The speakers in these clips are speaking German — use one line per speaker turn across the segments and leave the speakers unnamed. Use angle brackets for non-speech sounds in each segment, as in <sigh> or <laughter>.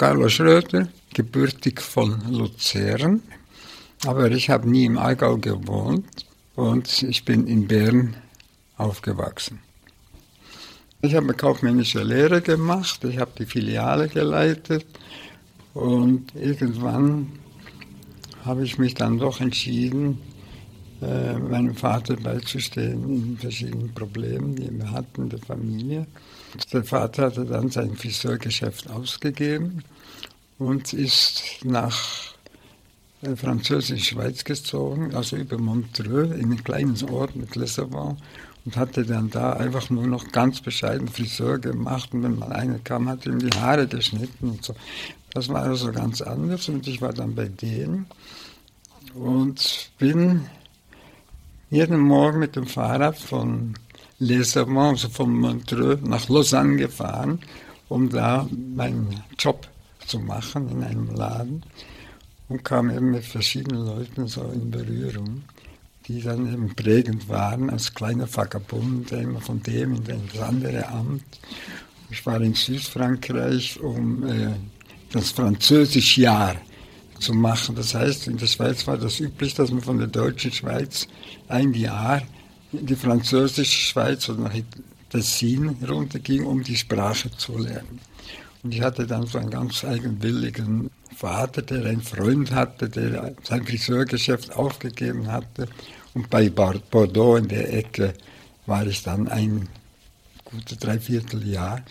Carlo Schröder, gebürtig von Luzern, aber ich habe nie im Allgäu gewohnt und ich bin in Bern aufgewachsen. Ich habe eine kaufmännische Lehre gemacht, ich habe die Filiale geleitet und irgendwann habe ich mich dann doch entschieden, äh, meinem Vater beizustehen in verschiedenen Problemen, die wir hatten der Familie. Der Vater hatte dann sein Friseurgeschäft ausgegeben und ist nach äh, Französisch-Schweiz gezogen, also über Montreux, in einen kleinen Ort mit Lissabon und hatte dann da einfach nur noch ganz bescheiden Friseur gemacht und wenn mal einer kam, hat ihm die Haare geschnitten und so. Das war also ganz anders und ich war dann bei denen und bin jeden Morgen mit dem Fahrrad von Lissabon, also von Montreux nach Lausanne gefahren, um da meinen Job zu machen in einem Laden und kam eben mit verschiedenen Leuten so in Berührung, die dann eben prägend waren, als kleiner Vagabund, immer von dem in das andere Amt. Ich war in Südfrankreich, um äh, das französische Jahr zu machen. Das heißt, in der Schweiz war das üblich, dass man von der deutschen Schweiz ein Jahr in die französische Schweiz oder nach Tessin runterging, um die Sprache zu lernen. Und ich hatte dann so einen ganz eigenwilligen Vater, der einen Freund hatte, der sein Friseurgeschäft aufgegeben hatte. Und bei Bordeaux in der Ecke war ich dann ein gutes Dreivierteljahr.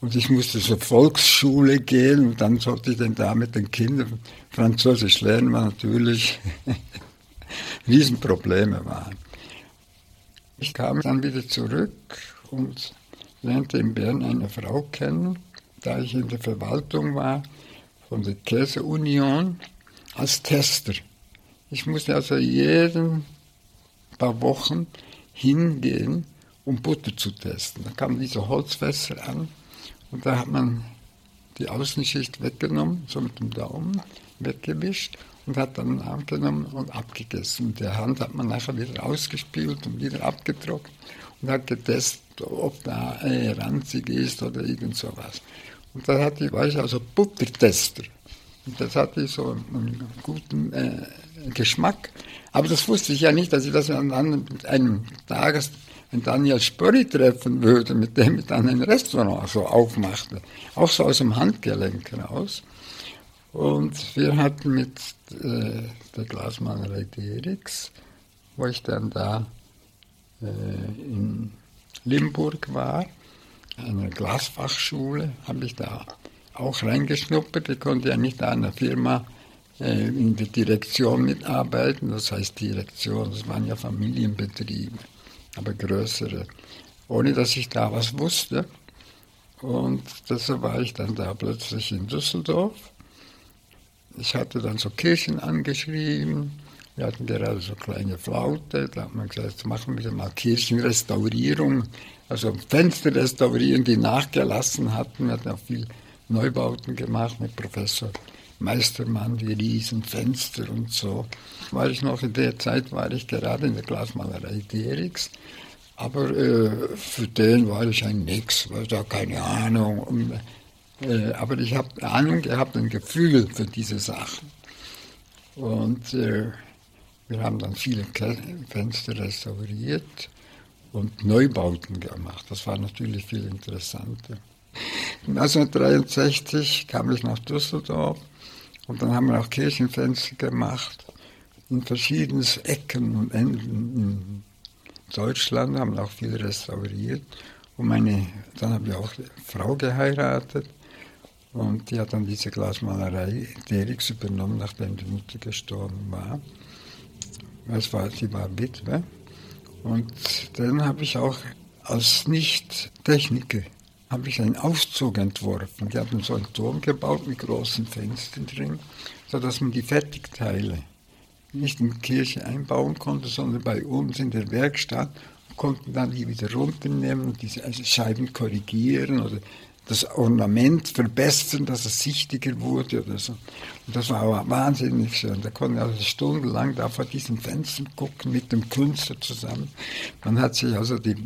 Und ich musste zur Volksschule gehen und dann sollte ich dann da mit den Kindern Französisch lernen, was natürlich <laughs> Riesenprobleme waren. Ich kam dann wieder zurück und lernte in Bern eine Frau kennen, da ich in der Verwaltung war von der Käseunion als Tester. Ich musste also jeden paar Wochen hingehen, um Butter zu testen. Da kamen diese Holzfässer an und da hat man die Außenschicht weggenommen, so mit dem Daumen weggewischt und hat dann abgenommen und abgegessen. Mit der Hand hat man nachher wieder ausgespült und wieder abgetrocknet und hat getestet, ob da äh, ranzig ist oder irgend sowas. Und da hatte ich, war ich also Buttertester. Und das hatte so einen guten äh, Geschmack. Aber das wusste ich ja nicht, dass ich das an einem Tages wenn Daniel Spörri treffen würde, mit dem ich dann ein Restaurant so aufmachte, auch so aus dem Handgelenk raus. Und wir hatten mit äh, der Glasmalerei Derix, wo ich dann da äh, in Limburg war, eine Glasfachschule, habe ich da auch reingeschnuppert. Ich konnte ja nicht an einer Firma äh, in der Direktion mitarbeiten, das heißt Direktion, das waren ja Familienbetriebe aber größere, ohne dass ich da was wusste. Und deshalb war ich dann da plötzlich in Düsseldorf. Ich hatte dann so Kirchen angeschrieben. Wir hatten gerade so kleine Flaute. Da hat man gesagt, machen wir mal Kirchenrestaurierung, also Fenster restaurieren, die nachgelassen hatten. Wir hatten auch viel Neubauten gemacht mit Professor Meistermann, die Riesenfenster und so. War ich noch in der Zeit, war ich gerade in der Glasmalerei Derix. Aber äh, für den war ich ein Nix, war da keine Ahnung. Und, äh, aber ich habe Ahnung gehabt, ein Gefühl für diese Sachen. Und äh, wir haben dann viele Fenster restauriert und Neubauten gemacht. Das war natürlich viel interessanter. 1963 kam ich nach Düsseldorf und dann haben wir auch Kirchenfenster gemacht in verschiedenen Ecken und Enden in Deutschland, haben auch viel restauriert. Und meine, dann habe ich auch eine Frau geheiratet und die hat dann diese Glasmalerei Derix übernommen, nachdem die Mutter gestorben war. Es war, sie war Witwe. Und dann habe ich auch als Nicht-Techniker habe ich einen Aufzug entworfen. Die hatten so einen Turm gebaut mit großen Fenstern drin, sodass man die Fertigteile nicht in die Kirche einbauen konnte, sondern bei uns in der Werkstatt konnten dann die wieder runternehmen und diese Scheiben korrigieren oder das Ornament verbessern, dass es sichtiger wurde oder so. Und das war wahnsinnig schön. Da konnte also stundenlang da vor diesen Fenstern gucken mit dem Künstler zusammen. Man hat sich also die,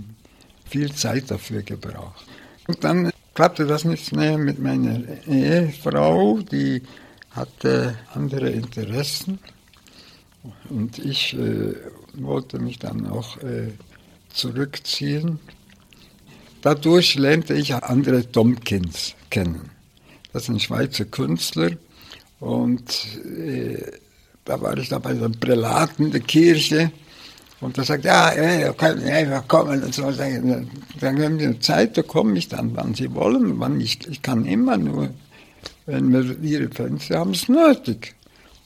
viel Zeit dafür gebraucht. Und dann klappte das nicht mehr mit meiner Ehefrau, die hatte andere Interessen. Und ich äh, wollte mich dann auch äh, zurückziehen. Dadurch lernte ich andere Tomkins kennen. Das sind Schweizer Künstler. Und äh, da war ich da bei den Prälaten der Kirche. Und da sagt, ja, ja, können einfach kommen und so. Dann haben Sie Zeit, da komme ich dann, wann Sie wollen, wann ich, ich kann immer nur, wenn wir Ihre Fenster haben es nötig.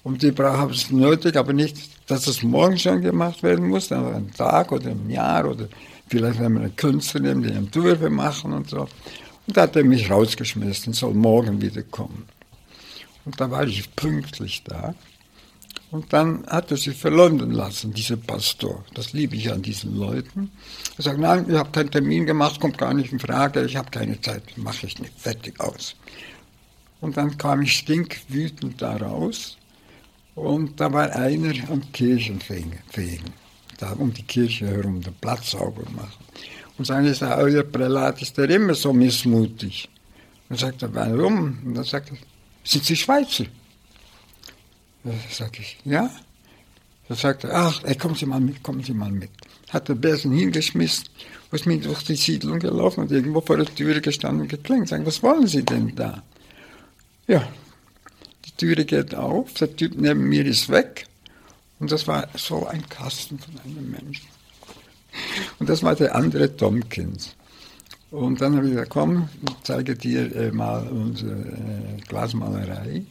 Und die haben es nötig, aber nicht, dass es morgen schon gemacht werden muss, sondern einen Tag oder ein Jahr oder vielleicht wenn wir einen Künstler nehmen, die Entwürfe machen und so. Und da hat er mich rausgeschmissen, soll morgen wieder kommen. Und da war ich pünktlich da. Und dann hat er sich verleumden lassen, dieser Pastor. Das liebe ich an diesen Leuten. Er sagt, nein, ich habe keinen Termin gemacht, kommt gar nicht in Frage, ich habe keine Zeit, mache ich nicht, fertig aus. Und dann kam ich stinkwütend da raus und da war einer am Kirchenfegen, da um die Kirche herum, den Platz sauber machen. Und sagte, er, euer Prälat ist der immer so missmutig. Und sagte, warum? Und dann sagte er, sind Sie Schweizer? Da sag ich, ja. Da sagte er, ach, ey, kommen Sie mal mit, kommen Sie mal mit. Hat den Besen hingeschmissen, ist mit durch die Siedlung gelaufen und irgendwo vor der Tür gestanden und geklingelt. Sagen, was wollen Sie denn da? Ja, die Türe geht auf, der Typ neben mir ist weg. Und das war so ein Kasten von einem Menschen. Und das war der andere Tomkins. Und dann habe ich gesagt, komm, ich zeige dir äh, mal unsere äh, Glasmalerei.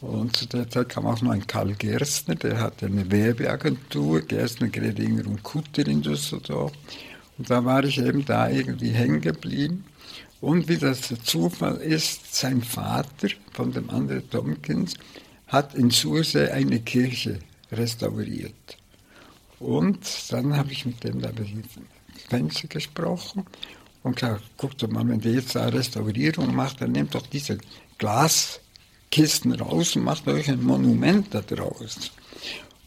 Und zu der Zeit kam auch noch ein Karl Gerstner, der hatte eine Werbeagentur, Gerstner, Gredinger und Kutter in Düsseldorf. Und da war ich eben da irgendwie hängen geblieben. Und wie das der Zufall ist, sein Vater von dem anderen Tomkins hat in Sursee eine Kirche restauriert. Und dann habe ich mit dem Fenster gesprochen und gesagt, guck doch mal, wenn der jetzt eine Restaurierung macht, dann nehmt doch diese Glas Kisten raus und macht euch ein Monument da draus.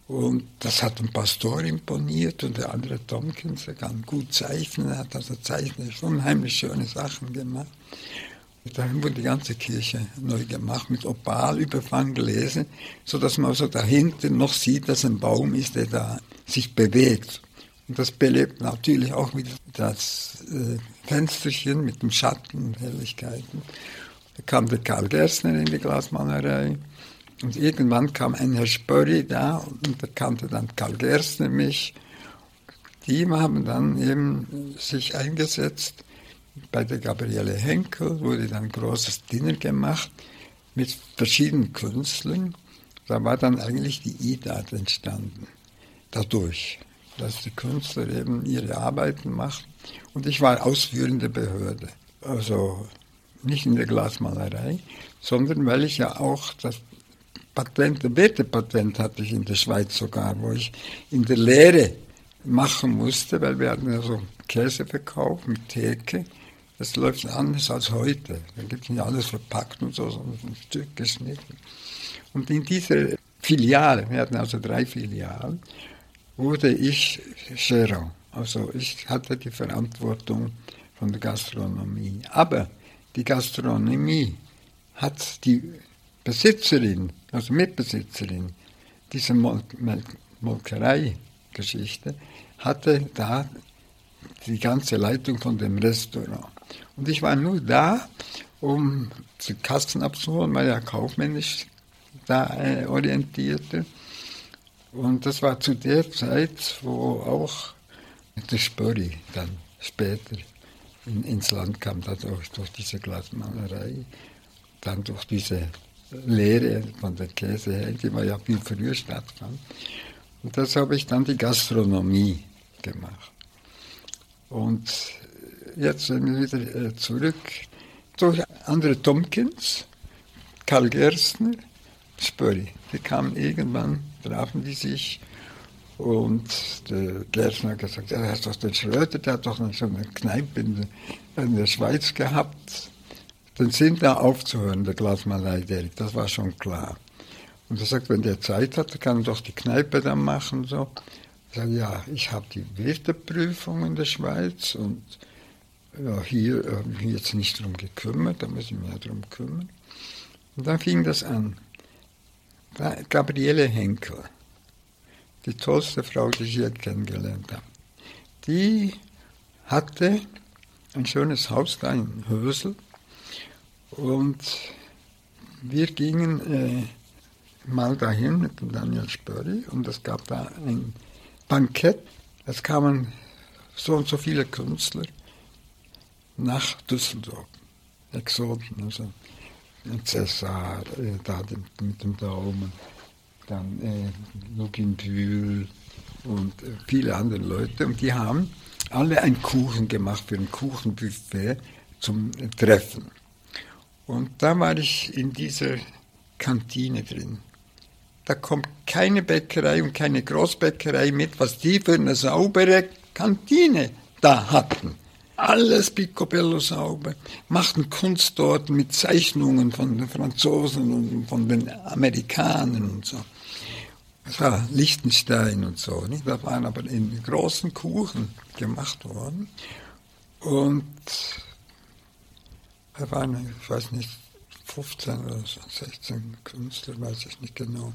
Und das hat dem Pastor imponiert und der andere Tompkins, der kann gut zeichnen, hat also zeichnerisch unheimlich schöne Sachen gemacht. Dann wurde die ganze Kirche neu gemacht, mit Opalüberfang gelesen, sodass man also dahinter noch sieht, dass ein Baum ist, der da sich bewegt. Und das belebt natürlich auch wieder das äh, Fensterchen mit dem Schatten und Helligkeiten. Da kam der Karl Gerstner in die Glasmalerei. Und irgendwann kam ein Herr Spörri da und da kannte dann Karl Gerstner mich. Die haben dann eben sich eingesetzt. Bei der Gabriele Henkel wurde dann ein großes Dinner gemacht mit verschiedenen Künstlern. Da war dann eigentlich die IDAT entstanden. Dadurch, dass die Künstler eben ihre Arbeiten machten. Und ich war ausführende Behörde. Also nicht in der Glasmalerei, sondern weil ich ja auch das Patent, das Bete-Patent hatte ich in der Schweiz sogar, wo ich in der Lehre machen musste, weil wir hatten ja so Käse verkauft mit Theke. Das läuft anders als heute. Da gibt es nicht alles verpackt und so, sondern ein Stück geschnitten. Und in dieser Filiale, wir hatten also drei Filialen, wurde ich Gérant. Also ich hatte die Verantwortung von der Gastronomie. Aber die Gastronomie hat die Besitzerin, also Mitbesitzerin dieser Mol Molkerei-Geschichte, hatte da die ganze Leitung von dem Restaurant. Und ich war nur da, um die Kassen abzuholen, weil er kaufmännisch da äh, orientierte. Und das war zu der Zeit, wo auch der Spöri dann später in, ins Land kam, dadurch, durch diese Glasmalerei, dann durch diese Lehre von der Käse, die war ja viel früher stattfand. Und das habe ich dann die Gastronomie gemacht. Und jetzt sind wir wieder äh, zurück durch andere Tomkins, Karl Gerstner, Spöri. Die kamen irgendwann, trafen die sich und der Gärtner hat gesagt, er hat doch den Schröter, der hat doch so eine Kneipe in, in der Schweiz gehabt. Den Sinn da aufzuhören, der Glasmalerei, das war schon klar. Und er sagt, wenn der Zeit hat, kann er doch die Kneipe dann machen. So. Ich sage, ja, ich habe die Wirteprüfung in der Schweiz und hier habe ich mich jetzt nicht darum gekümmert, da muss ich mich ja darum kümmern. Und dann fing das an. Gabriele Henkel, die tollste Frau, die ich je kennengelernt habe, die hatte ein schönes Haus da in Hösel und wir gingen äh, mal dahin mit dem Daniel Spörri und es gab da ein Bankett. Es kamen so und so viele Künstler nach Düsseldorf. Exoten, also Cäsar, äh, da mit dem Daumen, dann äh, Lugin Bühl und äh, viele andere Leute. Und die haben alle einen Kuchen gemacht für ein Kuchenbuffet zum Treffen. Und da war ich in dieser Kantine drin. Da kommt keine Bäckerei und keine Großbäckerei mit, was die für eine saubere Kantine da hatten. Alles picobello sauber, machten Kunst dort mit Zeichnungen von den Franzosen und von den Amerikanern und so. Das war Liechtenstein und so. Nicht? Das waren aber in großen Kuchen gemacht worden. Und da waren, ich weiß nicht, 15 oder 16 Künstler, weiß ich nicht genau.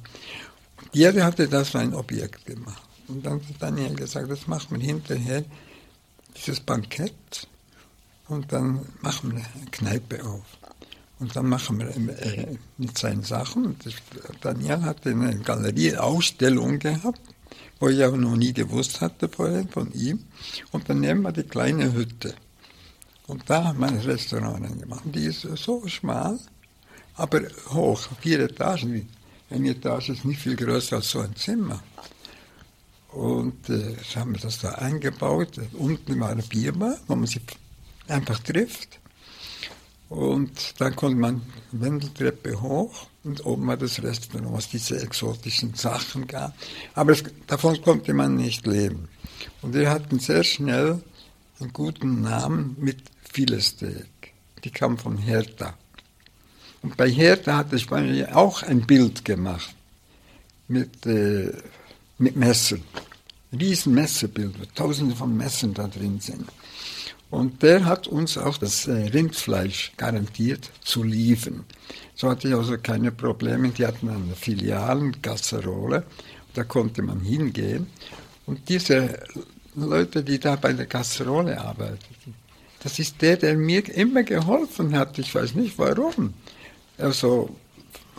Und jeder hatte das für ein Objekt gemacht. Und dann hat Daniel gesagt, das macht man hinterher, dieses Bankett, und dann machen wir eine Kneipe auf. Und dann machen wir äh, mit seinen Sachen. Daniel hatte eine Galerieausstellung gehabt, wo ich auch noch nie gewusst hatte vorher von ihm. Und dann nehmen wir die kleine Hütte. Und da haben wir ein Restaurant gemacht. Die ist so schmal, aber hoch, vier Etagen. Eine Etage ist nicht viel größer als so ein Zimmer. Und äh, haben wir das da eingebaut. Unten war eine Bierbar, wo man sich einfach trifft. Und dann konnte man Wendeltreppe hoch und oben war das Restaurant, was diese exotischen Sachen gab. Aber es, davon konnte man nicht leben. Und wir hatten sehr schnell einen guten Namen mit Filesteak. Die kam von Hertha. Und bei Hertha hatte ich auch ein Bild gemacht mit, äh, mit Messern. Riesen Messerbilder, tausende von Messern da drin sind. Und der hat uns auch das äh, Rindfleisch garantiert zu liefern. So hatte ich also keine Probleme. Die hatten eine Filialen, Gasserole, da konnte man hingehen. Und diese Leute, die da bei der Gasserole arbeiteten, das ist der, der mir immer geholfen hat. Ich weiß nicht warum. Also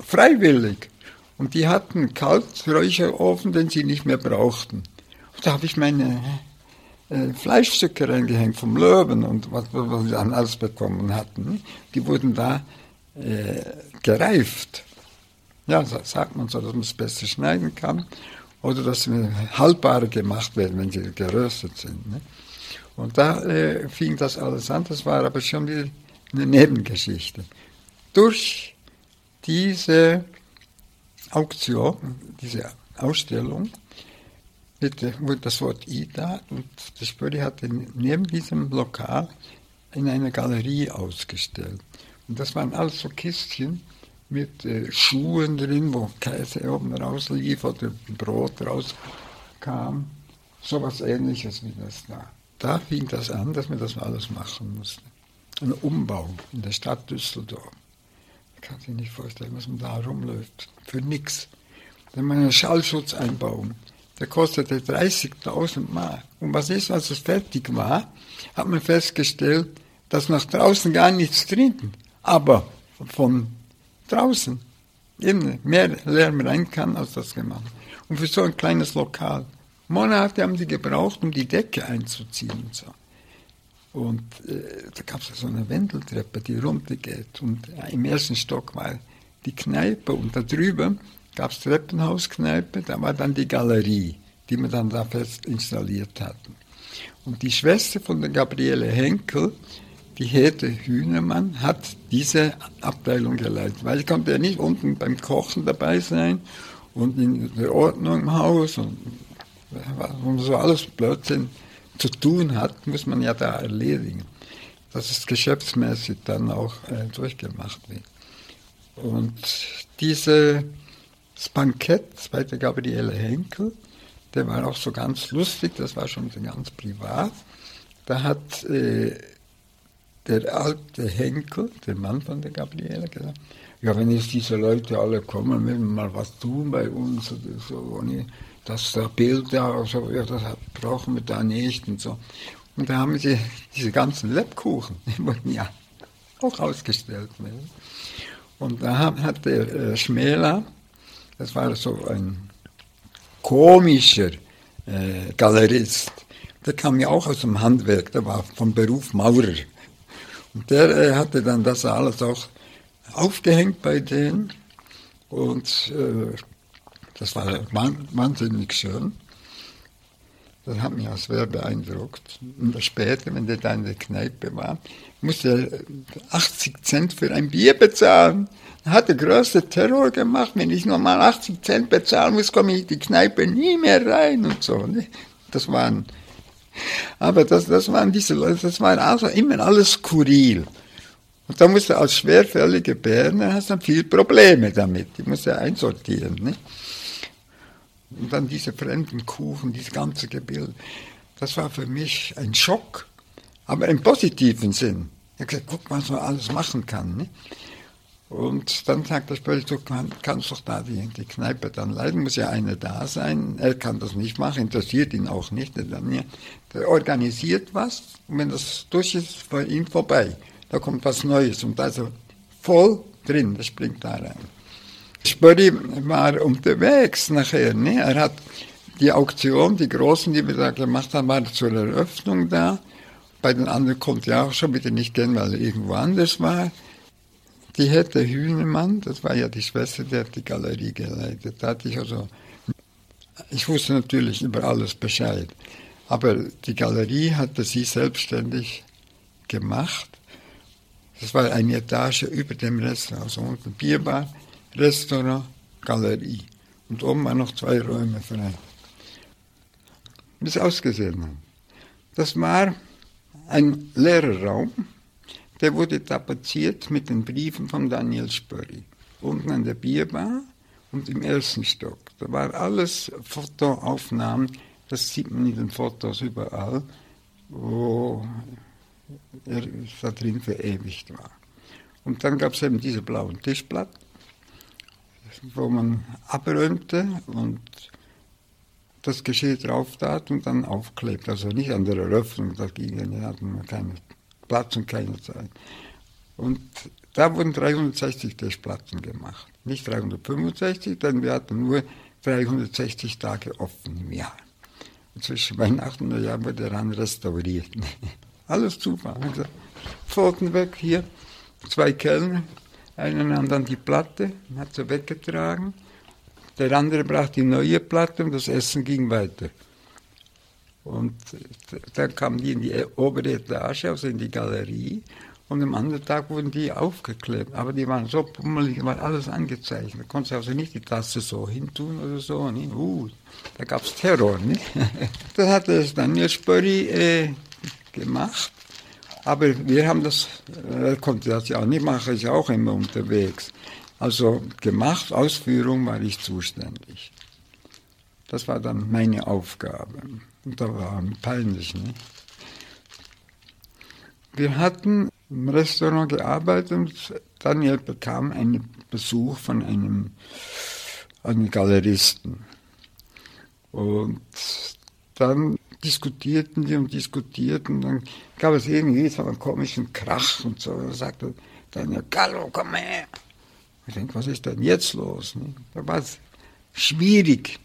freiwillig. Und die hatten einen Kalträucherofen, den sie nicht mehr brauchten. Und da habe ich meine äh, Fleischstücke reingehängt vom Löwen und was, was wir dann alles bekommen hatten. Die wurden da äh, gereift. Ja, sagt man so, dass man es besser schneiden kann oder dass sie haltbarer gemacht werden, wenn sie geröstet sind. Ne? Und da äh, fing das alles an, das war aber schon wieder eine Nebengeschichte. Durch diese Auktion, diese Ausstellung, wurde das Wort Ida und das Spöri hatte neben diesem Lokal in einer Galerie ausgestellt. Und das waren alles so Kistchen mit äh, Schuhen drin, wo Käse oben rauslief oder Brot rauskam. So was ähnliches wie das da. Da fing das an, dass wir das alles machen mussten. Ein Umbau in der Stadt Düsseldorf. Kann sich nicht vorstellen, was man da rumläuft. Für nichts. Dann mal einen Schallschutz einbauen der kostete 30.000 Mark. Und was ist, als es fertig war, hat man festgestellt, dass nach draußen gar nichts drin, aber von draußen eben mehr Lärm rein kann, als das gemacht. Und für so ein kleines Lokal. Monate haben die gebraucht, um die Decke einzuziehen und so. Und äh, da gab es so eine Wendeltreppe, die runtergeht. Und äh, im ersten Stock war die Kneipe und da drüben gab es Treppenhauskneipe, da war dann die Galerie, die wir dann da fest installiert hatten. Und die Schwester von der Gabriele Henkel, die Hete Hühnermann, hat diese Abteilung geleitet, weil ich konnte ja nicht unten beim Kochen dabei sein und in der Ordnung im Haus und was so alles Blödsinn zu tun hat, muss man ja da erledigen, dass es geschäftsmäßig dann auch äh, durchgemacht wird. Und diese das Bankett der Gabriele Henkel, der war auch so ganz lustig, das war schon ganz privat. Da hat äh, der alte Henkel, der Mann von der Gabriele, gesagt, ja, wenn jetzt diese Leute alle kommen, müssen wir mal was tun bei uns oder so. Und das da Bild da, so, das brauchen wir da nicht und so. Und da haben sie diese ganzen Lebkuchen, die wurden ja auch ausgestellt. Ne? Und da hat der äh, Schmäler, das war so ein komischer äh, Galerist, der kam ja auch aus dem Handwerk, der war vom Beruf Maurer. Und der äh, hatte dann das alles auch aufgehängt bei denen. Und äh, das war wahnsinnig schön. Das hat mich auch sehr beeindruckt. Und später, wenn der da in der Kneipe war, musste er 80 Cent für ein Bier bezahlen. Er hat der größte Terror gemacht. Wenn ich nochmal 80 Cent bezahlen muss, komme ich in die Kneipe nie mehr rein und so. Ne? Das waren, aber das, das waren diese Leute, das war also immer alles skurril. Und da musst du als schwerfällige Berner hast dann viel Probleme damit. Die musst du einsortieren. Ne? Und dann diese fremden Kuchen, dieses ganze Gebilde. Das war für mich ein Schock, aber im positiven Sinn. Ich habe gesagt, guck mal, was man alles machen kann. Ne? Und dann sagt der Spöll, du kannst doch da die, die Kneipe dann leiden, muss ja einer da sein. Er kann das nicht machen, interessiert ihn auch nicht. Der organisiert was und wenn das durch ist, bei ihm vorbei da kommt was Neues und also voll drin, das springt da rein. Spöri war unterwegs nachher, ne? er hat die Auktion, die großen, die wir da gemacht haben, waren zur Eröffnung da. Bei den anderen konnte er auch schon wieder nicht gehen, weil er irgendwo anders war. Die Hette Hühnemann, das war ja die Schwester, die hat die Galerie geleitet. Hatte ich also, ich wusste natürlich über alles Bescheid. Aber die Galerie hatte sie selbstständig gemacht. Das war eine Etage über dem Restaurant, also unten Bierbar, Restaurant, Galerie. Und oben waren noch zwei Räume frei. Wie es ausgesehen hat. Das war ein leerer Raum, der wurde tapeziert mit den Briefen von Daniel Spörri. Unten an der Bierbar und im ersten Stock. Da war alles Fotoaufnahmen, das sieht man in den Fotos überall, wo er da drin verewigt war. Und dann gab es eben diese blauen Tischplatten, wo man abräumte und das Geschirr drauf tat und dann aufklebt. Also nicht an der Eröffnung, da ging ja, hatten wir keinen Platz und keine Zeit. Und da wurden 360 Tischplatten gemacht. Nicht 365, denn wir hatten nur 360 Tage offen im Jahr. Und zwischen Weihnachten und Neujahr wurde daran restauriert. <laughs> Alles Zufall. Also, Pfoten weg, hier zwei Kellner, einen nahm dann die Platte, hat sie weggetragen, der andere brachte die neue Platte und das Essen ging weiter. Und dann kamen die in die obere Etage, also in die Galerie, und am anderen Tag wurden die aufgeklebt. Aber die waren so pummelig, war alles angezeichnet. Da konnte also nicht die Tasse so hintun oder so. Ne? Uh, da gab es Terror. Ne? <laughs> das hatte es dann Spöri äh, gemacht. Aber wir haben das, er konnte das ja auch nicht machen, ist auch immer unterwegs. Also gemacht, Ausführung war ich zuständig. Das war dann meine Aufgabe. Und da war peinlich. Ne? Wir hatten im Restaurant gearbeitet und Daniel bekam einen Besuch von einem, einem Galeristen. Und dann diskutierten die und diskutierten. Dann gab es irgendwie so einen komischen Krach und so. Da sagte dann, Gallo, komm her. Ich denke, was ist denn jetzt los? Ne? Da war es schwierig,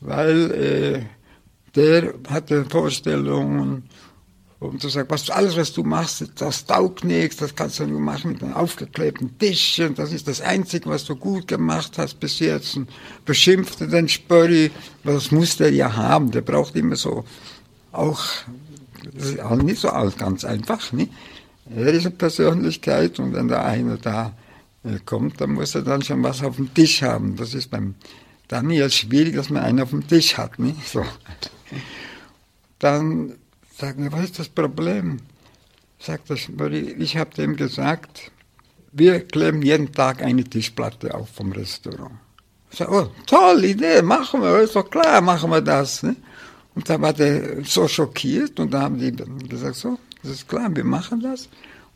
weil äh, der hatte Vorstellungen und du sagst, was, alles, was du machst, das taugt nichts, das kannst du nur machen mit einem aufgeklebten Tisch und das ist das Einzige, was du gut gemacht hast bis jetzt. Und beschimpfte den Spörri, das muss der ja haben, der braucht immer so, auch, das ist auch nicht so alles ganz einfach, ne? Er ist eine Persönlichkeit und wenn da einer da äh, kommt, dann muss er dann schon was auf dem Tisch haben. Das ist beim Daniel schwierig, dass man einen auf dem Tisch hat, ne? So. Dann Sagen wir, was ist das Problem? Sagt das, ich habe dem gesagt, wir kleben jeden Tag eine Tischplatte auf vom Restaurant. Ich sage, oh, tolle Idee, machen wir, ist doch klar, machen wir das. Ne? Und da war der so schockiert und da haben die gesagt, so, Das ist klar, wir machen das.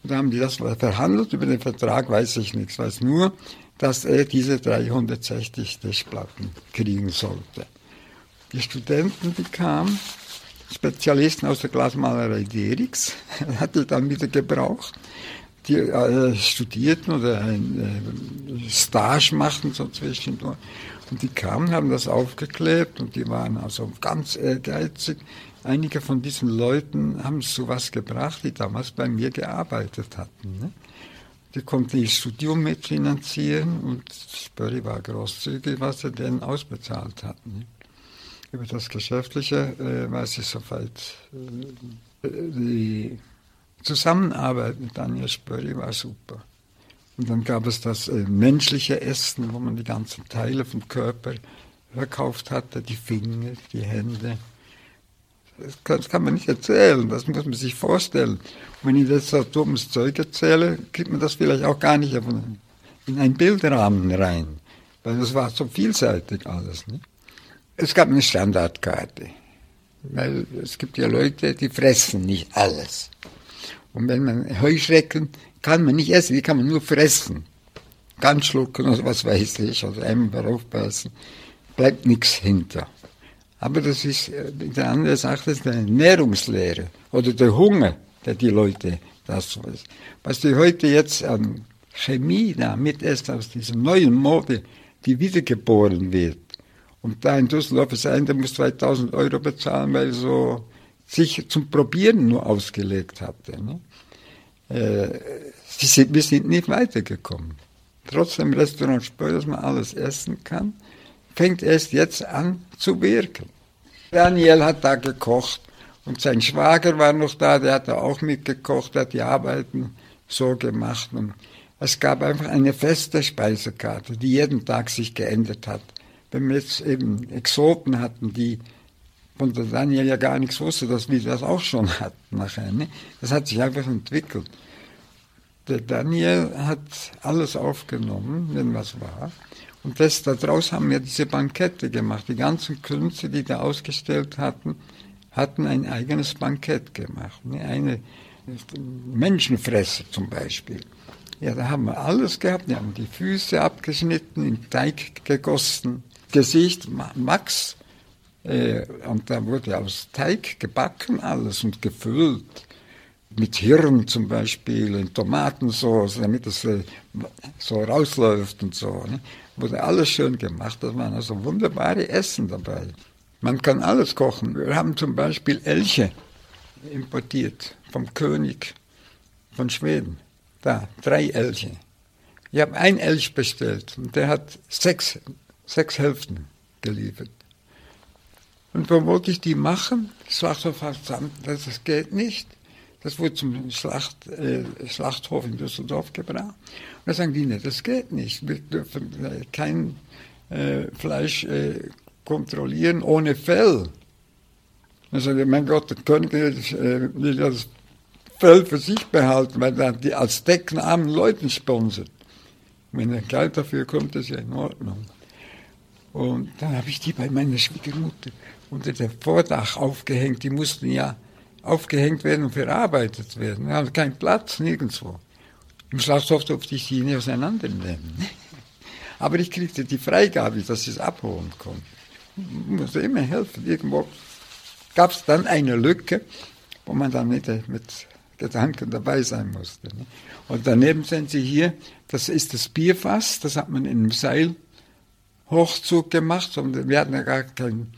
Und da haben die das verhandelt. Über den Vertrag weiß ich nichts. Ich weiß nur, dass er diese 360 Tischplatten kriegen sollte. Die Studenten, die kamen, Spezialisten aus der Glasmalerei Derix, hat er dann wieder gebraucht, die äh, studierten oder ein äh, Stage machten so zwischendurch. Und die kamen, haben das aufgeklebt und die waren also ganz ehrgeizig. Einige von diesen Leuten haben sowas gebracht, die damals bei mir gearbeitet hatten. Ne? Die konnten ihr Studium mitfinanzieren und Spörri war großzügig, was sie denen ausbezahlt hatten. Ne? Über das Geschäftliche äh, weiß ich soweit. Äh, die Zusammenarbeit mit Daniel Spörri war super. Und dann gab es das äh, menschliche Essen, wo man die ganzen Teile vom Körper verkauft hatte, die Finger, die Hände. Das kann, das kann, man nicht erzählen, das muss man sich vorstellen. Und wenn ich jetzt so dummes Zeug erzähle, kriegt man das vielleicht auch gar nicht in einen Bildrahmen rein, weil das war so vielseitig alles. Nicht? Es gab eine Standardkarte, weil es gibt ja Leute, die fressen nicht alles. Und wenn man Heuschrecken kann man nicht essen, die kann man nur fressen. Ganz schlucken oder was weiß ich, oder einmal aufbeißen, bleibt nichts hinter. Aber das ist, äh, der andere sagt, das ist eine Ernährungslehre oder der Hunger, der die Leute das was. Was die heute jetzt an Chemie da mitessen aus dieser neuen Mode, die wiedergeboren wird. Und da in Düsseldorf ist einer, der muss 2000 Euro bezahlen, weil er so sich zum Probieren nur ausgelegt hatte. Ne? Äh, sind, wir sind nicht weitergekommen. Trotzdem Restaurant Spör, dass man alles essen kann, fängt erst jetzt an zu wirken. Daniel hat da gekocht und sein Schwager war noch da, der hat da auch mitgekocht, hat die Arbeiten so gemacht. Und es gab einfach eine feste Speisekarte, die jeden Tag sich geändert hat. Wenn wir jetzt eben Exoten hatten, die von der Daniel ja gar nichts wusste, dass wir das auch schon hatten nachher. Ne? Das hat sich einfach entwickelt. Der Daniel hat alles aufgenommen, wenn was war. Und das, daraus haben wir diese Bankette gemacht. Die ganzen Künstler, die da ausgestellt hatten, hatten ein eigenes Bankett gemacht. Ne? Eine Menschenfresser zum Beispiel. Ja, da haben wir alles gehabt. Wir haben die Füße abgeschnitten, in Teig gegossen, Gesicht, Max. Äh, und da wurde aus Teig gebacken alles und gefüllt mit Hirn zum Beispiel, in Tomatensauce, damit es äh, so rausläuft und so. Ne? Wurde alles schön gemacht, da waren also wunderbare Essen dabei. Man kann alles kochen. Wir haben zum Beispiel Elche importiert vom König von Schweden. Da, drei Elche. Ich habe ein Elch bestellt und der hat sechs, sechs Hälften geliefert. Und wo wollte ich die machen? Schlachthof hat das geht nicht. Das wurde zum Schlacht, äh, Schlachthof in Düsseldorf gebracht. Und da sagen die, nee, das geht nicht. Wir dürfen äh, kein äh, Fleisch äh, kontrollieren ohne Fell. Dann sagt er, mein Gott, der König äh, will das Fell für sich behalten, weil er die als Decken armen Leuten sponsert. Wenn er Geld dafür kommt, ist ja in Ordnung. Und dann habe ich die bei meiner Schwiegermutter unter der Vordach aufgehängt. Die mussten ja aufgehängt werden und verarbeitet werden. Wir haben keinen Platz, nirgendwo. Im Schlachthof durfte ich die nicht auseinandernehmen. <laughs> Aber ich kriegte die Freigabe, dass ich es abholen konnte. Ich musste immer helfen. Irgendwo gab es dann eine Lücke, wo man dann nicht mit Gedanken dabei sein musste. Ne? Und daneben sehen Sie hier, das ist das Bierfass, das hat man in einem Seilhochzug gemacht. Und wir hatten ja gar keinen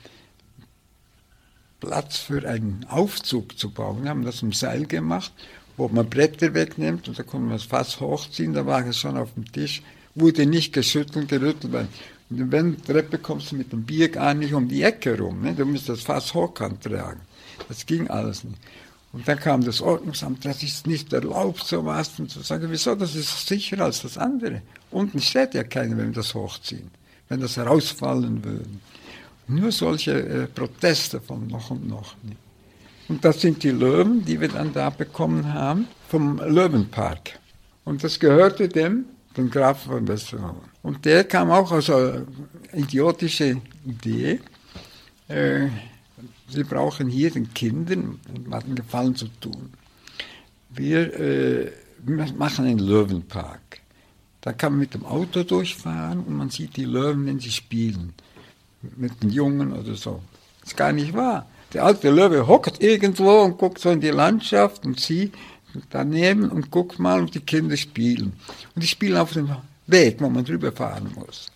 Platz für einen Aufzug zu bauen. Wir haben das im Seil gemacht, wo man Bretter wegnimmt und da konnte man das Fass hochziehen, da war es schon auf dem Tisch, wurde nicht geschüttelt, gerüttelt, weil wenn du Treppe kommst du mit dem Bier gar nicht um die Ecke rum, ne? du musst das Fass hochkant tragen. Das ging alles nicht. Und dann kam das Ordnungsamt, das ist nicht erlaubt, sowas. Und so sage wieso, das ist sicherer als das andere. Unten steht ja keiner, wenn wir das hochziehen, wenn das herausfallen würde. Nur solche äh, Proteste von noch und noch. Und das sind die Löwen, die wir dann da bekommen haben, vom Löwenpark. Und das gehörte dem, dem Grafen von Westerhofen. Und der kam auch aus einer idiotischen Idee. Äh, sie brauchen hier den Kindern einen Gefallen zu tun. wir, äh, wir machen einen Löwenpark. Da kann man mit dem Auto durchfahren und man sieht die Löwen, wenn sie spielen. Mit den Jungen oder so. Das ist gar nicht wahr. Der alte Löwe hockt irgendwo und guckt so in die Landschaft und sie daneben und guckt mal und die Kinder spielen. Und die spielen auf dem Weg, wo man drüber fahren muss.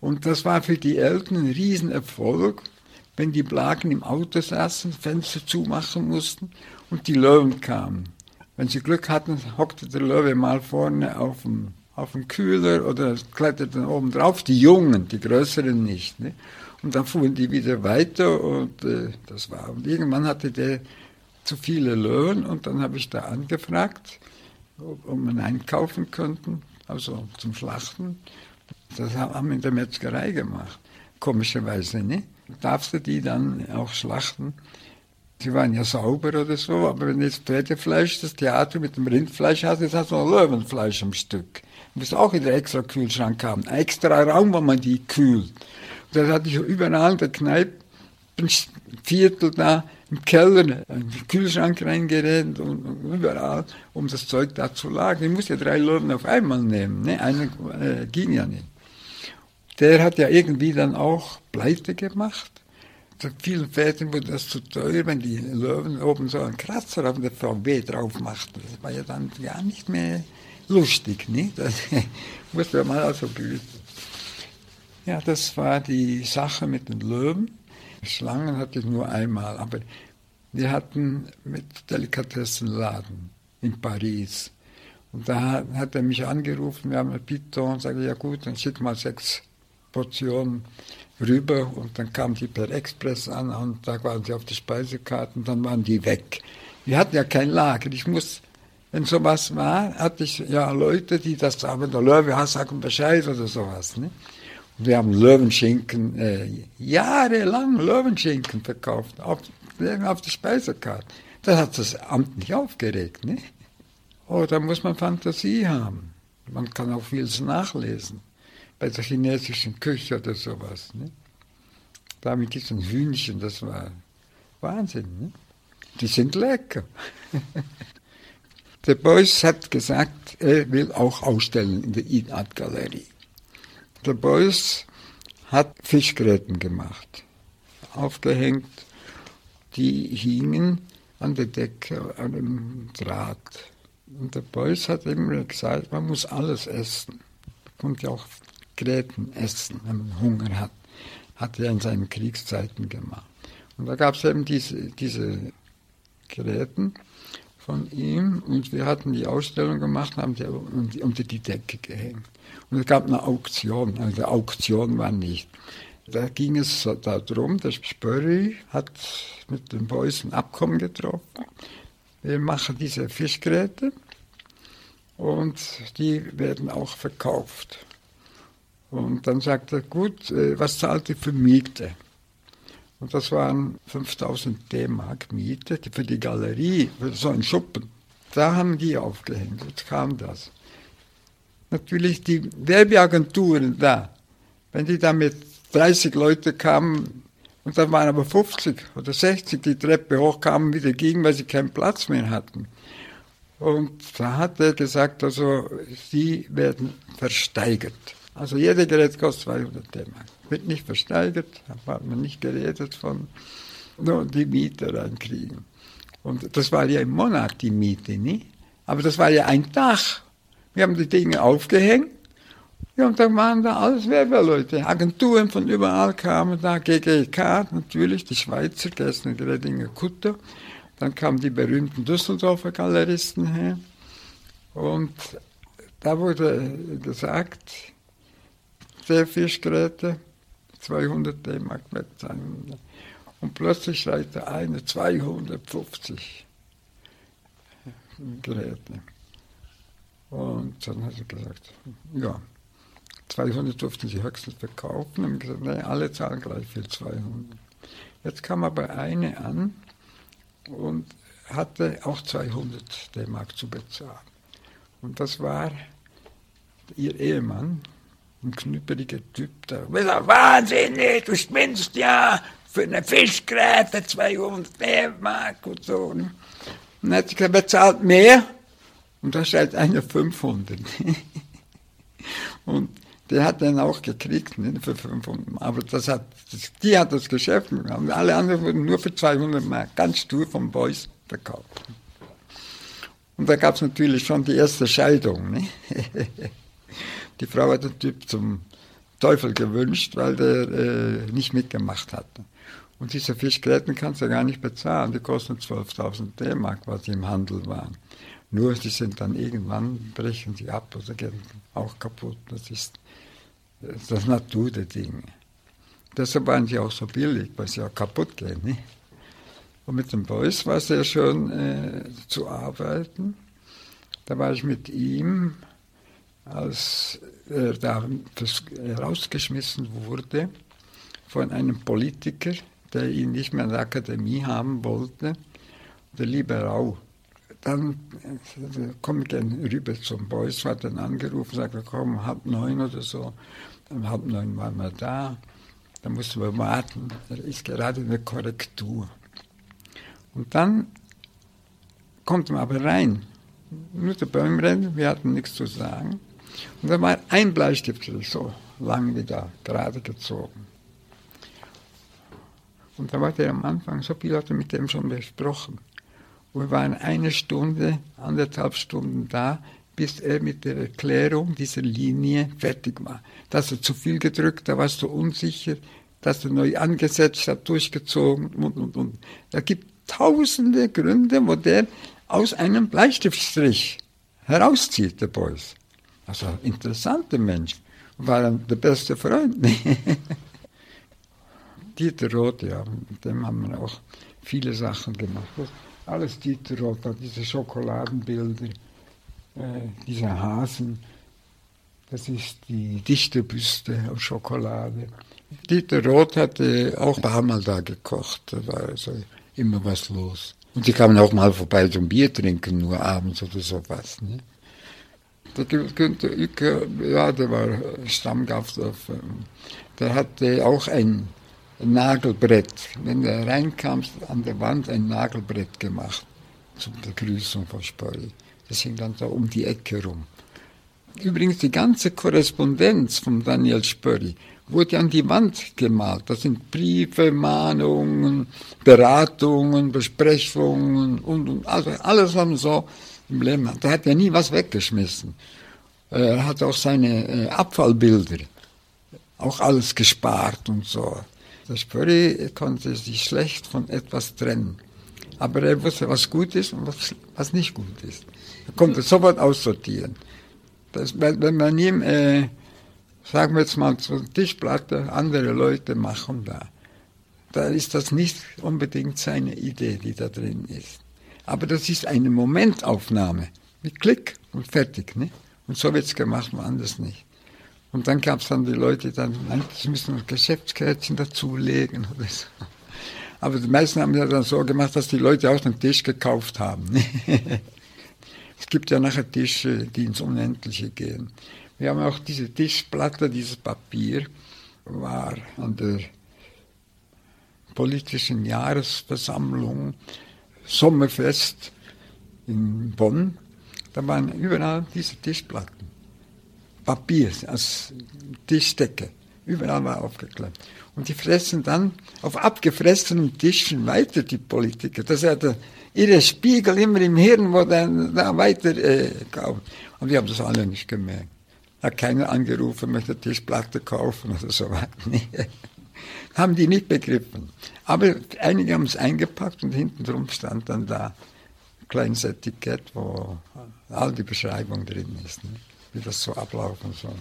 Und das war für die Eltern ein Riesenerfolg, wenn die Blagen im Auto saßen, Fenster zumachen mussten und die Löwen kamen. Wenn sie Glück hatten, hockte der Löwe mal vorne auf dem, auf dem Kühler oder kletterte oben drauf. Die Jungen, die Größeren nicht. Ne? Und dann fuhren die wieder weiter und äh, das war. Und irgendwann hatte der zu viele Löwen und dann habe ich da angefragt, ob, ob einen einkaufen könnten, also zum Schlachten. Das haben wir in der Metzgerei gemacht. Komischerweise, ne? Darfst du die dann auch schlachten? Sie waren ja sauber oder so, aber wenn jetzt Pferdefleisch, das Theater mit dem Rindfleisch hast, jetzt hast du noch Löwenfleisch am Stück. Du musst auch wieder extra Kühlschrank haben. Ein extra Raum, wo man die kühlt. Und das hatte ich überall in der Kneipe, ein Viertel da im Keller, in den Kühlschrank reingerannt und, überall, um das Zeug da zu lagern. Ich musste drei Löwen auf einmal nehmen. Ne? Einer äh, ging ja nicht der hat ja irgendwie dann auch pleite gemacht. Zu vielen Vätern wurde das zu teuer, wenn die Löwen oben so einen Kratzer auf der VW drauf machten. Das war ja dann gar nicht mehr lustig, nicht? <laughs> Das musste man also büßen. Ja, das war die Sache mit den Löwen. Schlangen hatte ich nur einmal, aber wir hatten mit Delikatessenladen in Paris. Und da hat er mich angerufen, wir haben ein Piton, sage ja gut, dann schick mal sechs Portion rüber und dann kam die per Express an und da waren sie auf der Speisekarte und dann waren die weg. Wir hatten ja kein Lager. Ich muss, wenn sowas war, hatte ich ja Leute, die das sagen, der Löwe hat, sagen Bescheid oder sowas. Ne? Und wir haben Löwenschinken, äh, jahrelang Löwenschinken verkauft, auf, auf der Speisekarte. Das hat das Amt nicht aufgeregt. Ne? Oh, da muss man Fantasie haben. Man kann auch vieles nachlesen bei der chinesischen Küche oder sowas. Ne? Da mit diesen Hühnchen, das war Wahnsinn. Ne? Die sind lecker. <laughs> der Beuys hat gesagt, er will auch ausstellen in der Art Galerie. Der Beuys hat Fischgräten gemacht, aufgehängt, die hingen an der Decke, an einem Draht. Und der Beuys hat immer gesagt, man muss alles essen. Kommt ja auch Gräten essen, wenn man Hunger hat. Hat er in seinen Kriegszeiten gemacht. Und da gab es eben diese, diese Gräten von ihm und wir hatten die Ausstellung gemacht, haben die unter die Decke gehängt. Und es gab eine Auktion, also Auktion war nicht. Da ging es darum, der Spörri hat mit den Boys ein Abkommen getroffen. Wir machen diese Fischgräte und die werden auch verkauft. Und dann sagte er, gut, äh, was zahlt ihr für Miete? Und das waren 5000 D-Mark Miete für die Galerie, für so einen Schuppen. Da haben die aufgehängt. Jetzt kam das. Natürlich die Werbeagenturen da, wenn die da mit 30 Leute kamen, und da waren aber 50 oder 60 die Treppe hochkamen, wieder gingen, weil sie keinen Platz mehr hatten. Und da hat er gesagt, also sie werden versteigert. Also jeder Gerät kostet 200 D-Mark. Wird nicht versteigert, hat man nicht geredet von, nur die Miete reinkriegen. Und das war ja im Monat die Miete, nicht? Aber das war ja ein Tag. Wir haben die Dinge aufgehängt. Ja, und dann waren da alles Werbeleute. Agenturen von überall kamen da, GGK natürlich, die Schweizer, Gessner, Gredinger, Kutter. Dann kamen die berühmten Düsseldorfer Galeristen her. Und da wurde gesagt, der Fischgeräte, 200 D-Mark bezahlen. Und plötzlich schreit der eine 250 Geräte. Und dann hat er gesagt, ja, 200 durften sie höchstens verkaufen. Und gesagt, nein, alle zahlen gleich viel, 200. Jetzt kam aber eine an und hatte auch 200 D-Mark zu bezahlen. Und das war ihr Ehemann, ein knüppeliger Typ da. Wahnsinnig, du spinnst ja für eine Fischgräte 200 D-Mark und so. Ne? Und dann hat sie gesagt, wer zahlt mehr? Und da steht einer 500. <laughs> und der hat den auch gekriegt, ne, für 500 Mark. Aber das hat, das, die hat das Geschäft gemacht. Alle anderen wurden nur für 200 Mark, ganz stur vom Boys verkauft. Und da gab es natürlich schon die erste Scheidung. Ne? <laughs> die Frau hat den Typ zum Teufel gewünscht, weil der äh, nicht mitgemacht hatte. Und diese Fischgräten kannst du gar nicht bezahlen. Die kosten 12.000 D-Mark, was sie im Handel waren. Nur sie sind dann irgendwann, brechen sie ab oder gehen auch kaputt. Das ist das Natur der Dinge. Deshalb waren sie auch so billig, weil sie auch kaputt gehen. Ne? Und mit dem Boys war es sehr schön äh, zu arbeiten. Da war ich mit ihm, als er da rausgeschmissen wurde von einem Politiker, der ihn nicht mehr in der Akademie haben wollte, der liebe Rau. Dann äh, komme ich dann rüber zum Boys, hat dann angerufen, sagte, komm, halb neun oder so. Um halb neun waren wir da. Da mussten wir warten. Da ist gerade eine Korrektur. Und dann kommt man aber rein. Nur der Bäumrenner, wir hatten nichts zu sagen. Und da war ein Bleistift so lang wie da, gerade gezogen. Und da war der am Anfang, so viel hatte mit dem schon besprochen. Und wir waren eine Stunde, anderthalb Stunden da, bis er mit der Erklärung dieser Linie fertig war. Dass er zu viel gedrückt, da warst du unsicher, dass er neu angesetzt hat, durchgezogen und, und, und. Da gibt tausende Gründe, wo der aus einem Bleistiftstrich herauszieht, der Beuys. Also interessanter Mensch. War der beste Freund. <laughs> Dieter Roth, ja, mit dem haben wir auch viele Sachen gemacht. Alles Dieter Roth, diese Schokoladenbilder, äh, dieser Hasen, das ist die Dichterbüste aus Schokolade. Dieter Roth hatte auch ein paar Mal da gekocht, da war also immer was los. Und die kamen auch mal vorbei zum Bier trinken, nur abends oder sowas. Ne? Der Günther Uecker, ja, der war Stammgast, auf, ähm, der hatte auch ein Nagelbrett. Wenn du reinkamst, an der Wand ein Nagelbrett gemacht zur Begrüßung von Spörri. Das hing dann da um die Ecke rum. Übrigens, die ganze Korrespondenz von Daniel Spörri wurde an die Wand gemalt. Das sind Briefe, Mahnungen, Beratungen, Besprechungen und, und also alles haben so im Leben. Der hat ja nie was weggeschmissen. Er hat auch seine äh, Abfallbilder, auch alles gespart und so. Der Spörri konnte sich schlecht von etwas trennen. Aber er wusste, was gut ist und was, was nicht gut ist. Er konnte sofort aussortieren. Das, wenn man ihm, äh, sagen wir jetzt mal, eine Tischplatte, andere Leute machen da, da ist das nicht unbedingt seine Idee, die da drin ist. Aber das ist eine Momentaufnahme mit Klick und fertig. Ne? Und so wird es gemacht, woanders nicht. Und dann gab es dann die Leute, die dann sie müssen noch Geschäftskärtchen dazulegen oder so. Aber die meisten haben ja dann so gemacht, dass die Leute auch einen Tisch gekauft haben. Ne? <laughs> es gibt ja nachher Tische, die ins Unendliche gehen. Wir haben auch diese Tischplatte, dieses Papier, war an der politischen Jahresversammlung Sommerfest in Bonn, da waren überall diese Tischplatten. Papier als Tischdecke. Überall war aufgeklebt. Und die fressen dann auf abgefressenen Tischen weiter, die Politiker. Das ja ihre Spiegel immer im Hirn, wo dann da weiter äh. Und wir haben das alle nicht gemerkt. Hat keiner angerufen, möchte Tischplatte kaufen oder so weiter. <laughs> haben die nicht begriffen. Aber einige haben es eingepackt und hinten drum stand dann da ein kleines Etikett, wo all die Beschreibung drin ist, ne? wie das so ablaufen soll.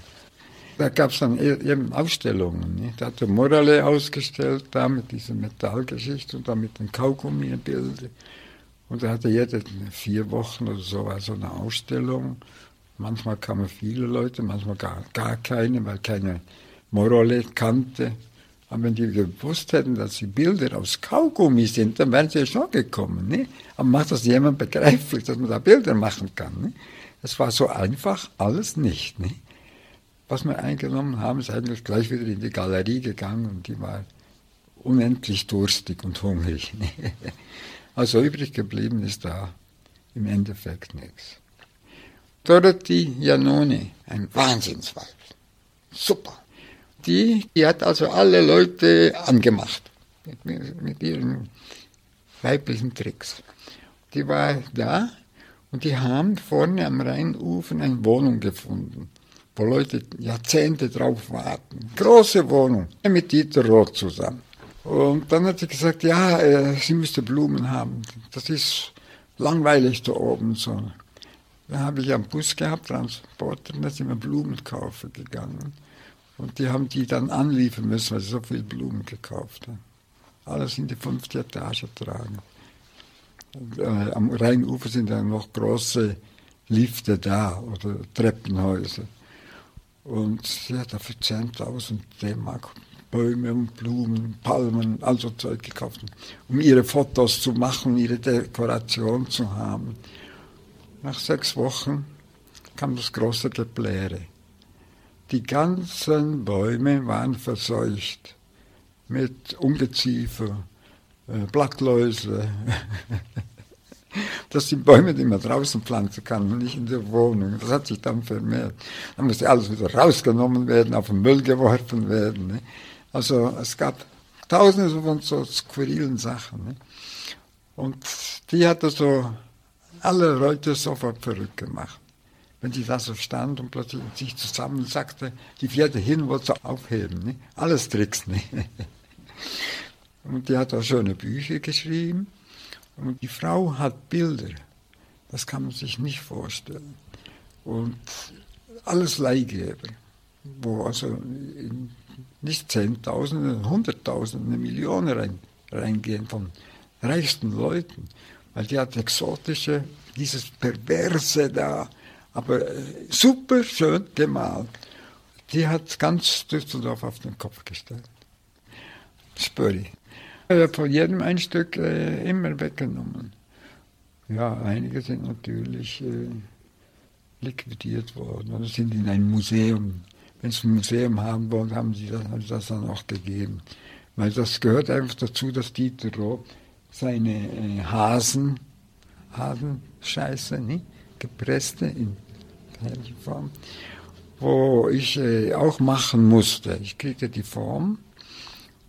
Da gab es dann e-, eben Ausstellungen. Ne? Da hat der Morale ausgestellt, da mit dieser Metallgeschichte und da mit den Kaugummi-Bildern. Und da hatte jede vier Wochen oder so war so eine Ausstellung. Manchmal kamen viele Leute, manchmal gar, gar keine, weil keine Morale kannte. Aber wenn die gewusst hätten, dass die Bilder aus Kaugummi sind, dann wären sie ja schon gekommen. Ne? Aber macht das jemand begreiflich, dass man da Bilder machen kann. Ne? Das war so einfach, alles nicht. Ne? Was wir eingenommen haben, ist eigentlich gleich wieder in die Galerie gegangen und die war unendlich durstig und hungrig. Ne? <laughs> Also übrig geblieben ist da im Endeffekt nichts. Dorothy Janone, ein Wahnsinnswald. Super. Die, die hat also alle Leute angemacht mit, mit ihren weiblichen Tricks. Die war da und die haben vorne am Rheinufer eine Wohnung gefunden, wo Leute Jahrzehnte drauf warten. Große Wohnung mit Dieter Roth zusammen. Und dann hat sie gesagt, ja, äh, sie müsste Blumen haben. Das ist langweilig da oben so. Dann habe ich einen Bus gehabt, Transporter, und da sind wir Blumen kaufen gegangen. Und die haben die dann anliefern müssen, weil sie so viele Blumen gekauft haben. Alles in die fünfte Etage tragen. Und, äh, am Rheinufer sind dann noch große Lifte da oder Treppenhäuser. Und sie hat dafür 10.000 D-Mark Bäume und Blumen, Palmen, also Zeug gekauft, um ihre Fotos zu machen, ihre Dekoration zu haben. Nach sechs Wochen kam das große Gebläre. Die ganzen Bäume waren verseucht mit Ungeziefer, äh, Blattläuse. <laughs> Das sind Bäume, die man draußen pflanzen kann und nicht in der Wohnung. Das hat sich dann vermehrt. Dann musste alles wieder rausgenommen werden, auf den Müll geworfen werden. Ne? Also es gab tausende von so skurrilen Sachen. Ne? Und die hat also alle Leute sofort verrückt gemacht. Wenn die da so stand und plötzlich sich zusammen sagte, die vierte hin wollte aufheben. Ne? Alles Tricks. Ne? <laughs> Und die hat auch schöne Bücher geschrieben. Und die Frau hat Bilder. Das kann man sich nicht vorstellen. Und alles Leihgeber, wo also nicht Zehntausende, Hunderttausende, Millionen rein, reingehen von reichsten Leuten. Weil die hat exotische, dieses Perverse da, aber äh, super schön gemalt. Die hat ganz Düsseldorf auf den Kopf gestellt. Spöri. Von jedem ein Stück äh, immer weggenommen. Ja, einige sind natürlich äh, liquidiert worden oder sind in ein Museum. Wenn sie ein Museum haben wollen, haben sie das, haben das dann auch gegeben. Weil das gehört einfach dazu, dass Dieter Roth seine äh, Hasen, Hasenscheiße, nicht? Gepresste in Form, wo ich äh, auch machen musste. Ich kriegte die Form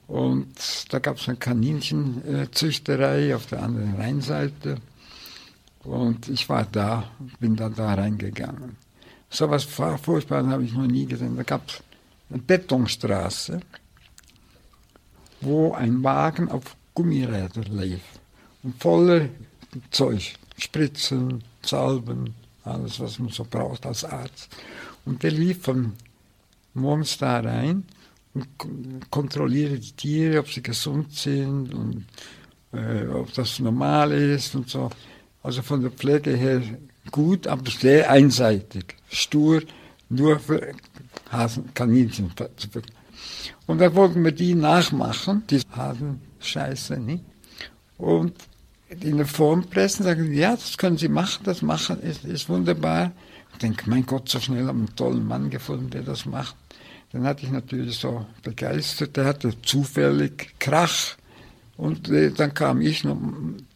und da gab es eine Kaninchenzüchterei auf der anderen Rheinseite. Und ich war da, bin dann da reingegangen. So was Furchtbares habe ich noch nie gesehen. Da gab es eine Betonstraße, wo ein Wagen auf Gummirädern lief. Und voller Zeug, Spritzen, Salben, alles, was man so braucht als Arzt. Und der lief von morgens da rein und kontrolliere die Tiere, ob sie gesund sind und äh, ob das normal ist und so. Also von der Pflege her gut, aber sehr einseitig, stur, nur für Hasen, Kaninchen. Und da wollten wir die nachmachen, die Hasenscheiße, nicht? Und in der Form pressen, sagen, ja, das können Sie machen, das machen ist, ist wunderbar. Ich denke, mein Gott, so schnell haben wir einen tollen Mann gefunden, der das macht. Dann hatte ich natürlich so begeistert, der hatte zufällig Krach. Und äh, dann kam ich noch,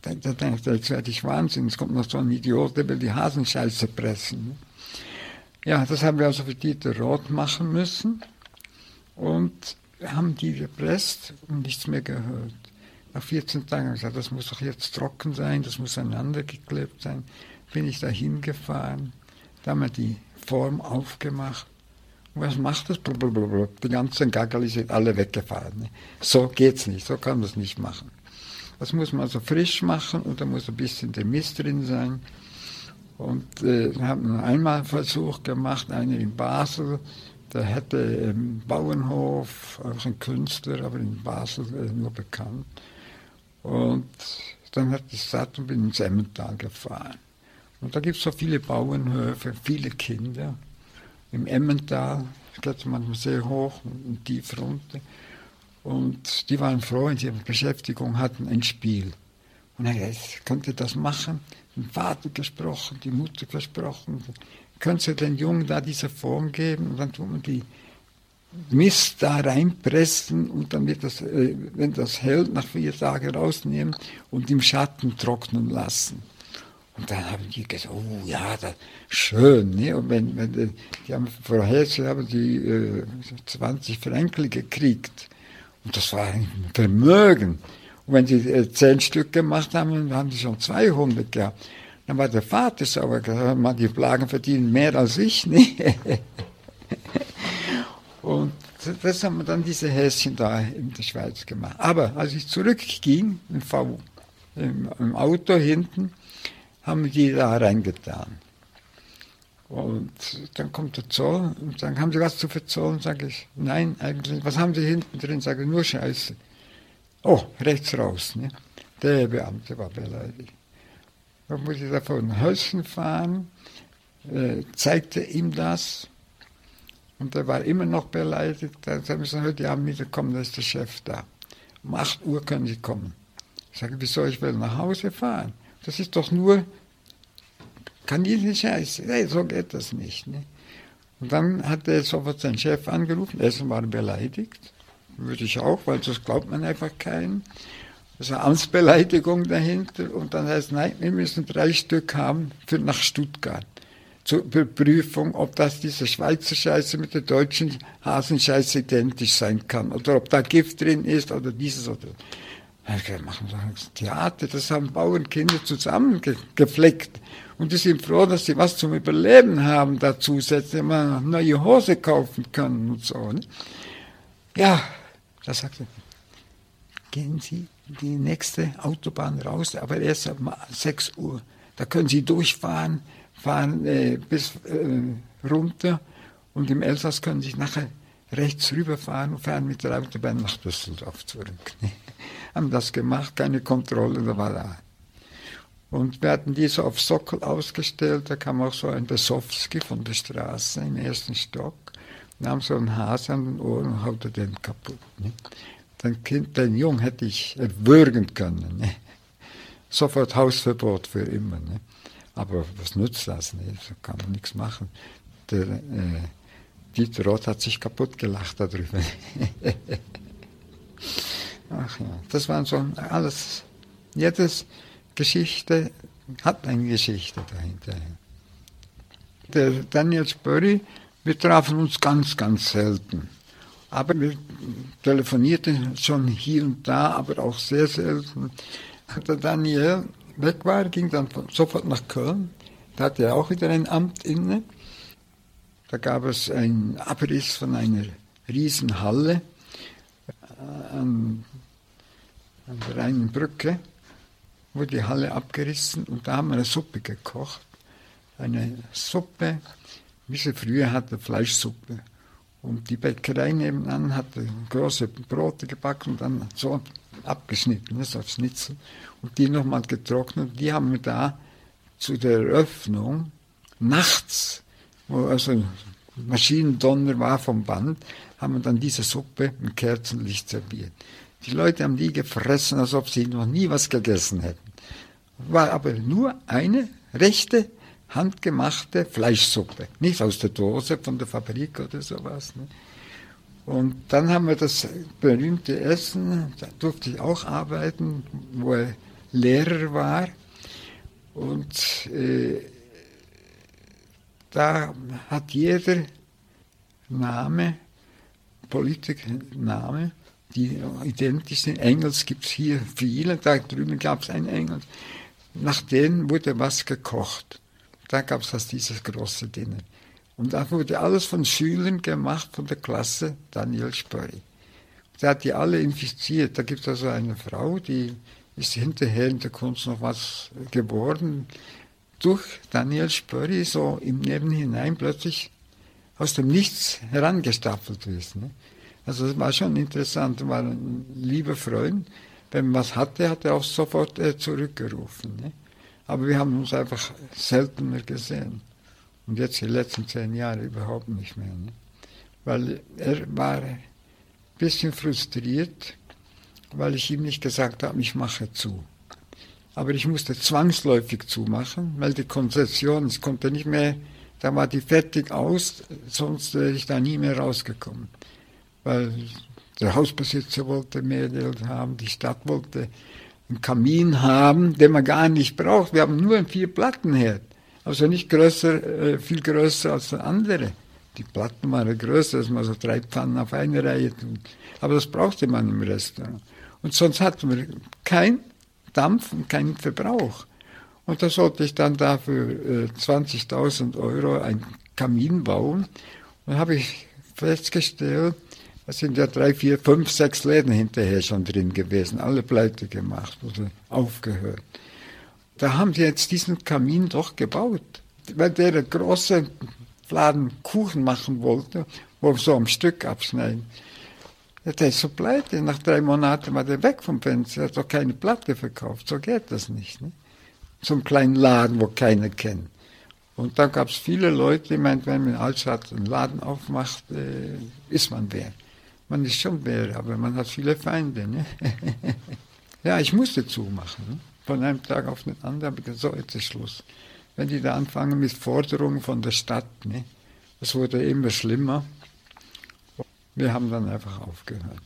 da dachte ich, jetzt werde ich Wahnsinn, es kommt noch so ein Idiot, der will die Hasenscheiße pressen. Ja, das haben wir also für Dieter Roth machen müssen. Und haben die gepresst und nichts mehr gehört. Nach 14 Tagen habe ich gesagt, das muss doch jetzt trocken sein, das muss aneinander geklebt sein. Bin ich da hingefahren, da haben wir die Form aufgemacht was macht das? Blablabla. Die ganzen Gaggerli sind alle weggefahren. Ne? So geht's nicht, so kann man es nicht machen. Das muss man also frisch machen und da muss ein bisschen der Mist drin sein. Und äh, haben einmal einen Versuch gemacht, einer in Basel, der hätte im Bauernhof, auch ein Künstler, aber in Basel äh, nur bekannt. Und dann hat ich satt und bin ins Emmental gefahren. Und da gibt es so viele Bauernhöfe, viele Kinder im Emmental, geht manchmal sehr hoch und tief runter. Und die waren froh, wenn sie eine Beschäftigung hatten, ein Spiel. Und er konnte das machen, den Vater gesprochen, die Mutter gesprochen. Können Sie den Jungen da diese Form geben? Und dann tun wir die Mist da reinpressen und dann wird das, äh, wenn das hält, nach vier Tagen rausnehmen und im Schatten trocknen lassen. Und dann haben die gesagt, oh ja, das schön. Ne? Und wenn, wenn die haben vorher haben die äh, 20 Franken gekriegt. Und das war ein Vermögen. Und wenn sie äh, zehn Stück gemacht haben, haben sie schon 200 gehabt. Dann war der Vater sauer, man, die Plagen verdienen mehr als ich. Ne? <laughs> Und das haben wir dann diese Häschen da in der Schweiz gemacht. Aber als ich zurückging, im, v, im, im Auto hinten, haben die da reingetan. Und dann kommt der Zoll und sagen, haben Sie was zu verzollen? Sage ich, nein, eigentlich. Was haben Sie hinten drin? Sage ich, nur Scheiße. Oh, rechts raus. Ne? Der Beamte war beleidigt. Dann muss ich da vor ein Häuschen fahren, äh, zeigte ihm das und er war immer noch beleidigt. Dann haben sie gesagt, ja, wieder kommen, da ist der Chef da. Um 8 Uhr können Sie kommen. Ich sage, wieso, ich will nach Hause fahren. Das ist doch nur Kaninchenscheiße. Nee, so geht das nicht. Ne? Und dann hat er sofort seinen Chef angerufen. Erstens war beleidigt. Würde ich auch, weil das glaubt man einfach keinen. Das ist eine Amtsbeleidigung dahinter. Und dann heißt, nein, wir müssen drei Stück haben für nach Stuttgart zur Überprüfung, ob das diese Schweizer Scheiße mit der deutschen Hasenscheiße identisch sein kann oder ob da Gift drin ist oder dieses oder wir machen das Theater, das haben Bauernkinder zusammengefleckt. Und die sind froh, dass sie was zum Überleben haben, da zusätzlich mal neue Hose kaufen können und so. Ne? Ja, da sagte gehen Sie die nächste Autobahn raus, aber erst um 6 Uhr. Da können Sie durchfahren, fahren äh, bis äh, runter und im Elsass können Sie nachher rechts rüberfahren und fahren mit der Autobahn nach Düsseldorf zurück. <laughs> Haben das gemacht, keine Kontrolle, da war da. Und wir hatten die so auf Sockel ausgestellt, da kam auch so ein Besowski von der Straße im ersten Stock, nahm so einen Hase an den Ohren und haute den kaputt. Ne? Den, kind, den Jungen hätte ich würgen können. Ne? Sofort Hausverbot für immer. Ne? Aber was nützt das? Ne? So kann man nichts machen. Der äh, Dieter Roth hat sich kaputt gelacht darüber. <laughs> Ach ja, das waren so alles. Jedes Geschichte hat eine Geschichte dahinter. Der Daniel Spurry, wir trafen uns ganz, ganz selten. Aber wir telefonierten schon hier und da, aber auch sehr selten. Der Daniel weg war, ging dann sofort nach Köln. Da hatte er auch wieder ein Amt inne. Da gab es einen Abriss von einer Riesenhalle äh, an, an der einen Brücke, wurde die Halle abgerissen und da haben wir eine Suppe gekocht. Eine Suppe, wie sie früher hatte, Fleischsuppe. Und die Bäckerei nebenan hatte große Brote gebacken und dann so abgeschnitten, so Schnitzel und die nochmal getrocknet. Die haben wir da zu der Eröffnung nachts, wo also Maschinendonner war vom Band, haben wir dann diese Suppe mit Kerzenlicht serviert. Die Leute haben die gefressen, als ob sie noch nie was gegessen hätten. War aber nur eine rechte, handgemachte Fleischsuppe. Nicht aus der Dose von der Fabrik oder sowas. Ne? Und dann haben wir das berühmte Essen, da durfte ich auch arbeiten, wo er Lehrer war. Und äh, da hat jeder Name, Politikername, die identisch sind. Engels gibt es hier viele, da drüben gab es einen Engels. Nach denen wurde was gekocht. Da gab es das dieses große Dinner. Und da wurde alles von Schülern gemacht, von der Klasse Daniel Spörri. Der hat die alle infiziert. Da gibt es also eine Frau, die ist hinterher in der Kunst noch was geworden. Durch Daniel Spörri so im Leben hinein plötzlich aus dem Nichts herangestaffelt ist. Ne? Also das war schon interessant, war ein lieber Freund. Wenn man was hatte, hat er auch sofort äh, zurückgerufen. Ne? Aber wir haben uns einfach seltener gesehen. Und jetzt die letzten zehn Jahre überhaupt nicht mehr. Ne? Weil er war ein bisschen frustriert, weil ich ihm nicht gesagt habe, ich mache zu. Aber ich musste zwangsläufig zumachen, weil die Konzession, ich konnte nicht mehr, da war die fertig aus, sonst wäre ich da nie mehr rausgekommen. Weil der Hausbesitzer wollte mehr Geld haben, die Stadt wollte einen Kamin haben, den man gar nicht braucht. Wir haben nur einen Vier-Plattenherd. Also nicht größer, äh, viel größer als der andere. Die Platten waren größer, dass man so drei Pfannen auf eine Reihe tut. Aber das brauchte man im Restaurant. Und sonst hatten wir keinen Dampf und keinen Verbrauch. Und da sollte ich dann dafür äh, 20.000 Euro einen Kamin bauen. Und habe ich festgestellt, da sind ja drei, vier, fünf, sechs Läden hinterher schon drin gewesen, alle pleite gemacht oder aufgehört. Da haben die jetzt diesen Kamin doch gebaut, weil der eine große Laden Kuchen machen wollte, wo wir so am Stück abschneiden. Der ist so pleite. Nach drei Monaten war der weg vom Fenster. Er hat doch keine Platte verkauft. So geht das nicht. Ne? Einen kleinen Laden, wo keiner kennt. Und dann gab es viele Leute, die meinten, wenn man in Altstadt einen Laden aufmacht, äh, ist man wer. Man ist schon wer, aber man hat viele Feinde. Ne? <laughs> ja, ich musste zumachen. Ne? Von einem Tag auf den anderen habe ich gesagt, so, jetzt ist Schluss. Wenn die da anfangen mit Forderungen von der Stadt, ne? das wurde immer schlimmer. Wir haben dann einfach aufgehört.